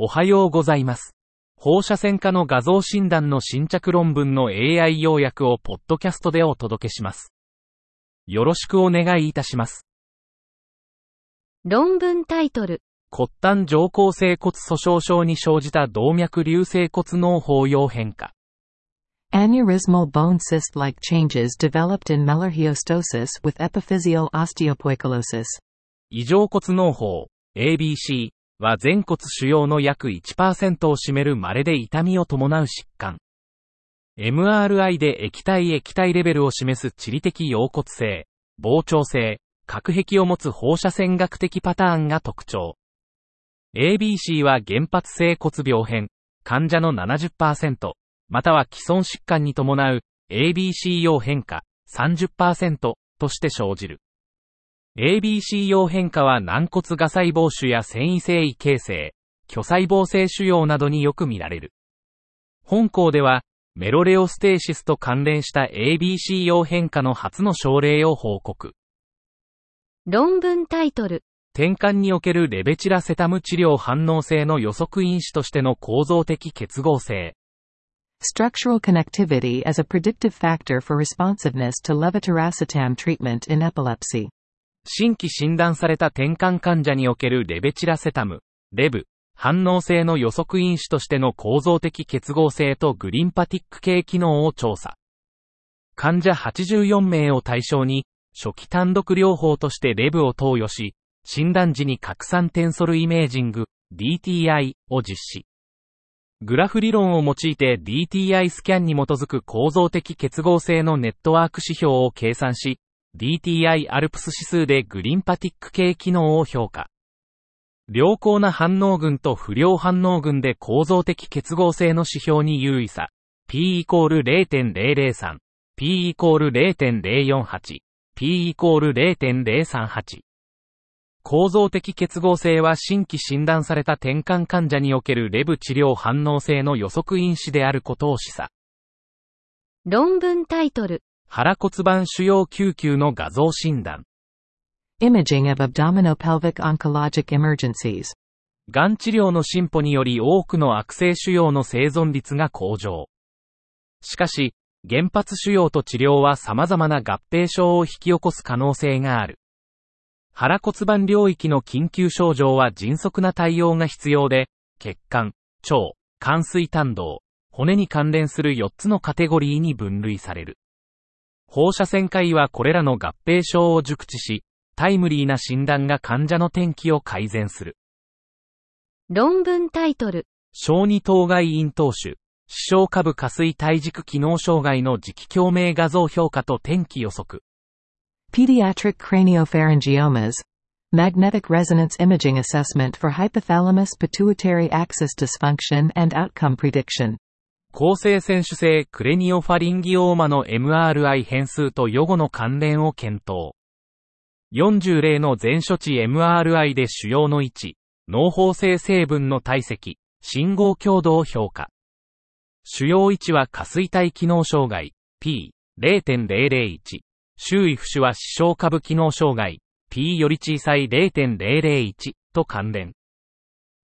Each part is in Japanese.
おはようございます。放射線科の画像診断の新着論文の AI 要約をポッドキャストでお届けします。よろしくお願いいたします。論文タイトル、骨端上行性骨粗鬆症に生じた動脈流性骨脳包容変化。Aneurysmal bone cyst-like changes developed in melarhiostosis with epiphyseal osteopoikilosis. 異常骨脳包、ABC は全骨腫瘍の約1%を占める稀で痛みを伴う疾患。MRI で液体液体レベルを示す地理的溶骨性、膨張性、核壁を持つ放射線学的パターンが特徴。ABC は原発性骨病変、患者の70%、または既存疾患に伴う ABC 用変化30%として生じる。ABC 用変化は軟骨芽細胞腫や繊維性異形成、巨細胞性腫瘍などによく見られる。本校では、メロレオステーシスと関連した ABC 用変化の初の症例を報告。論文タイトル、転換におけるレベチラセタム治療反応性の予測因子としての構造的結合性。Structural connectivity as a predictive factor for responsiveness to levetiracetam treatment in epilepsy. 新規診断された転換患者におけるレベチラセタム、レブ、反応性の予測因子としての構造的結合性とグリンパティック系機能を調査。患者84名を対象に、初期単独療法としてレブを投与し、診断時に拡散テンソルイメージング、DTI を実施。グラフ理論を用いて DTI スキャンに基づく構造的結合性のネットワーク指標を計算し、DTI アルプス指数でグリンパティック系機能を評価。良好な反応群と不良反応群で構造的結合性の指標に優位さ。P イコール0.003、P イコール0.048、P イコール0.038。構造的結合性は新規診断された転換患者におけるレブ治療反応性の予測因子であることを示唆。論文タイトル、腹骨盤腫瘍救急の画像診断。Imaging of abdominopelvic oncologic emergencies. がん治療の進歩により多くの悪性腫瘍の生存率が向上。しかし、原発腫瘍と治療は様々な合併症を引き起こす可能性がある。腹骨盤領域の緊急症状は迅速な対応が必要で、血管、腸、肝水胆道、骨に関連する4つのカテゴリーに分類される。放射線科医はこれらの合併症を熟知し、タイムリーな診断が患者の天気を改善する。論文タイトル、小児当該咽頭腫、視床下部下垂体軸機能障害の磁気共鳴画像評価と天気予測。Pediatric craniopharyngiomas. Magnetic resonance imaging assessment for hypothalamus pituitary axis dysfunction and outcome prediction. 構成選手性クレニオファリンギオーマの MRI 変数と予後の関連を検討。40例の全処置 MRI で腫瘍の位置、脳包性成分の体積、信号強度を評価。腫瘍位置は下垂体機能障害、P0.001。周囲浮腫は視床下部機能障害、P より小さい0.001と関連。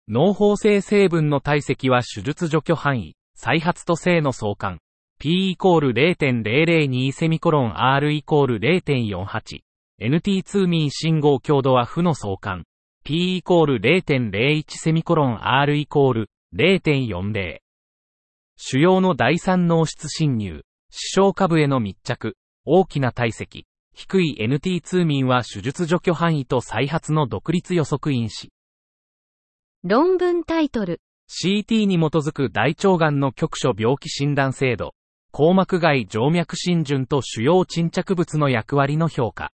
脳包性成分の体積は手術除去範囲、再発と性の相関。P イコール0.002セミコロン R イコール0.48。NT2 ミン信号強度は負の相関。P イコール0.01セミコロン R イコール0.40。腫瘍の第三脳室侵入、視床下部への密着、大きな体積、低い NT2 ミンは手術除去範囲と再発の独立予測因子。論文タイトル、CT に基づく大腸がんの局所病気診断制度、硬膜外静脈浸潤と主要沈着物の役割の評価。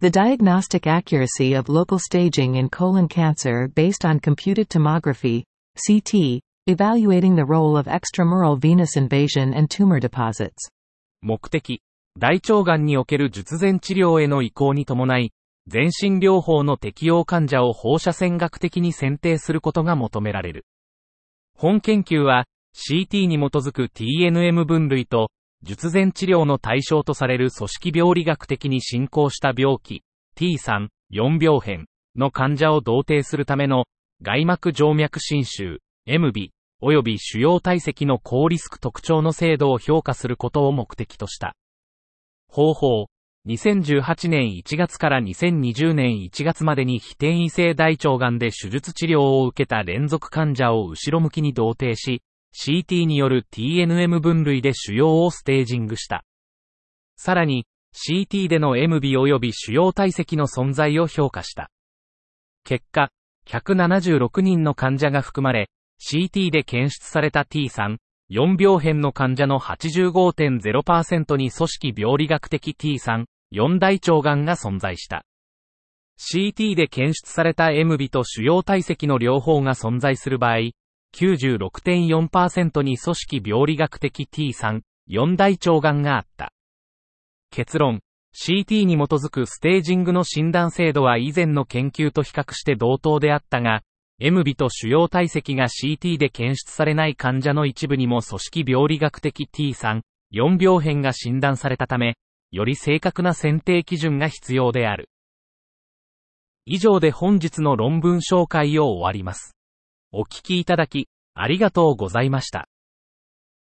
The diagnostic accuracy of local staging in colon cancer based on computed tomography, CT, evaluating the role of extramural venous invasion and tumor deposits. 目的、大腸がんにおける術前治療への移行に伴い、全身療法の適用患者を放射線学的に選定することが求められる。本研究は、CT に基づく TNM 分類と、術前治療の対象とされる組織病理学的に進行した病気、T3、4病変の患者を同定するための外膜静脈侵襲、MB、及び主要体積の高リスク特徴の精度を評価することを目的とした。方法、2018年1月から2020年1月までに非転移性大腸がんで手術治療を受けた連続患者を後ろ向きに同定し、CT による TNM 分類で腫瘍をステージングした。さらに、CT での MB 及び主要体積の存在を評価した。結果、176人の患者が含まれ、CT で検出された T3、4病変の患者の85.0%に組織病理学的 T3、4大腸がんが存在した。CT で検出された MB と主要体積の両方が存在する場合、96.4%に組織病理学的 T3、4大腸がんがあった。結論、CT に基づくステージングの診断精度は以前の研究と比較して同等であったが、MB と主要体積が CT で検出されない患者の一部にも組織病理学的 T3、4病変が診断されたため、より正確な選定基準が必要である。以上で本日の論文紹介を終わります。お聞きいただき、ありがとうございました。